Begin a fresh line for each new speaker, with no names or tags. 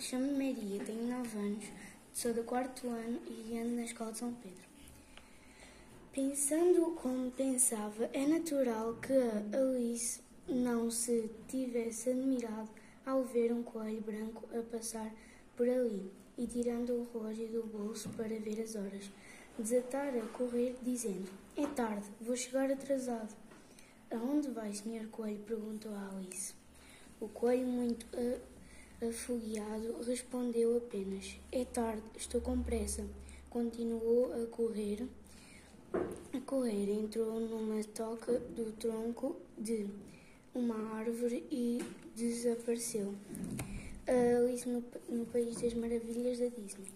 Chamo-me Maria, tenho 9 anos, sou do quarto ano e ando na escola de São Pedro. Pensando como pensava, é natural que Alice não se tivesse admirado ao ver um coelho branco a passar por ali e tirando o relógio do bolso para ver as horas. Desatar a correr, dizendo: É tarde, vou chegar atrasado. Aonde vai, Sr. Coelho? perguntou a Alice. O coelho, muito afogueado, respondeu apenas: É tarde, estou com pressa. Continuou a correr. A correr entrou numa toca do tronco de uma árvore e desapareceu. Alice no, no País das Maravilhas da Disney.